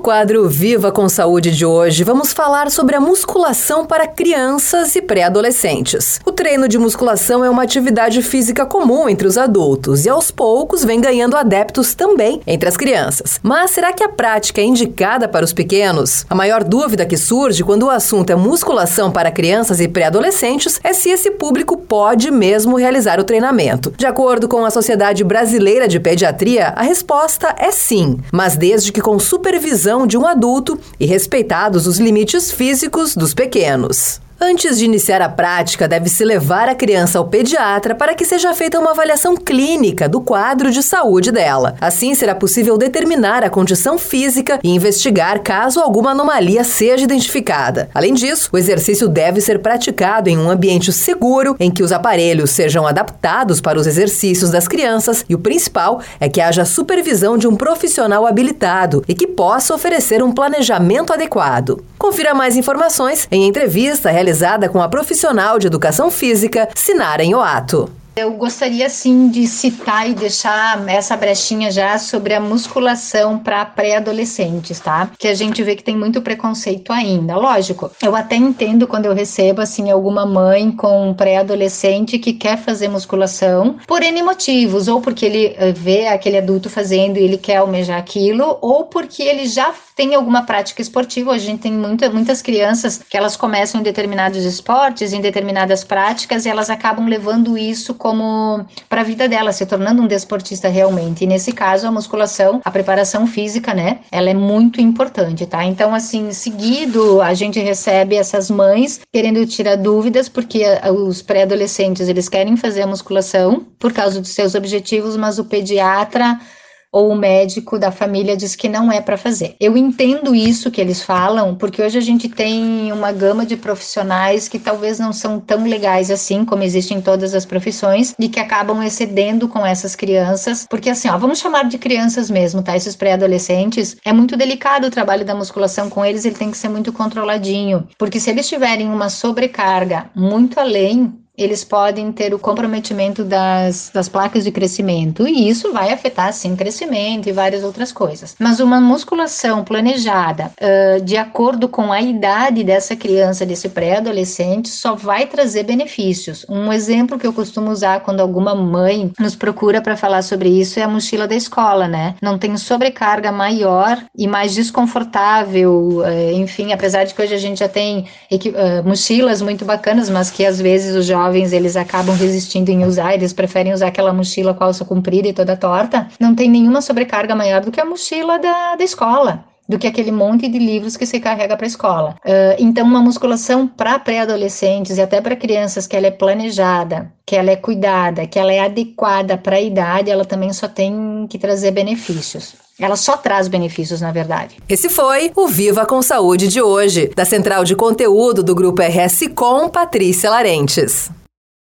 quadro Viva com Saúde de hoje, vamos falar sobre a musculação para crianças e pré-adolescentes. O treino de musculação é uma atividade física comum entre os adultos e aos poucos vem ganhando adeptos também entre as crianças. Mas será que a prática é indicada para os pequenos? A maior dúvida que surge quando o assunto é musculação para crianças e pré-adolescentes é se esse público pode mesmo realizar o treinamento. De acordo com a Sociedade Brasileira de Pediatria, a resposta é sim, mas desde que com supervisão de um adulto e respeitados os limites físicos dos pequenos. Antes de iniciar a prática, deve-se levar a criança ao pediatra para que seja feita uma avaliação clínica do quadro de saúde dela. Assim, será possível determinar a condição física e investigar caso alguma anomalia seja identificada. Além disso, o exercício deve ser praticado em um ambiente seguro, em que os aparelhos sejam adaptados para os exercícios das crianças e o principal é que haja supervisão de um profissional habilitado e que possa oferecer um planejamento adequado. Confira mais informações em entrevista realizada com a profissional de educação física, Sinara Oato. Eu gostaria sim de citar e deixar essa brechinha já sobre a musculação para pré-adolescentes, tá? Que a gente vê que tem muito preconceito ainda. Lógico, eu até entendo quando eu recebo assim alguma mãe com um pré-adolescente que quer fazer musculação por N motivos, ou porque ele eh, vê aquele adulto fazendo e ele quer almejar aquilo, ou porque ele já tem alguma prática esportiva. A gente tem muita, muitas crianças que elas começam em determinados esportes, em determinadas práticas, e elas acabam levando isso como para a vida dela, se tornando um desportista realmente. E nesse caso, a musculação, a preparação física, né, ela é muito importante, tá? Então, assim, seguido, a gente recebe essas mães querendo tirar dúvidas, porque os pré-adolescentes, eles querem fazer a musculação por causa dos seus objetivos, mas o pediatra ou o médico da família diz que não é para fazer. Eu entendo isso que eles falam, porque hoje a gente tem uma gama de profissionais que talvez não são tão legais assim, como existem em todas as profissões, e que acabam excedendo com essas crianças, porque assim, ó, vamos chamar de crianças mesmo, tá? Esses pré-adolescentes, é muito delicado o trabalho da musculação com eles, ele tem que ser muito controladinho, porque se eles tiverem uma sobrecarga muito além eles podem ter o comprometimento das, das placas de crescimento, e isso vai afetar, sim, crescimento e várias outras coisas. Mas uma musculação planejada uh, de acordo com a idade dessa criança, desse pré-adolescente, só vai trazer benefícios. Um exemplo que eu costumo usar quando alguma mãe nos procura para falar sobre isso é a mochila da escola, né? Não tem sobrecarga maior e mais desconfortável, uh, enfim, apesar de que hoje a gente já tem uh, mochilas muito bacanas, mas que às vezes os jovens jovens eles acabam resistindo em usar, eles preferem usar aquela mochila com alça comprida e toda torta, não tem nenhuma sobrecarga maior do que a mochila da, da escola do que aquele monte de livros que se carrega para a escola. Uh, então, uma musculação para pré-adolescentes e até para crianças que ela é planejada, que ela é cuidada, que ela é adequada para a idade, ela também só tem que trazer benefícios. Ela só traz benefícios, na verdade. Esse foi o Viva com Saúde de hoje, da Central de Conteúdo do Grupo RS Com, Patrícia Larentes.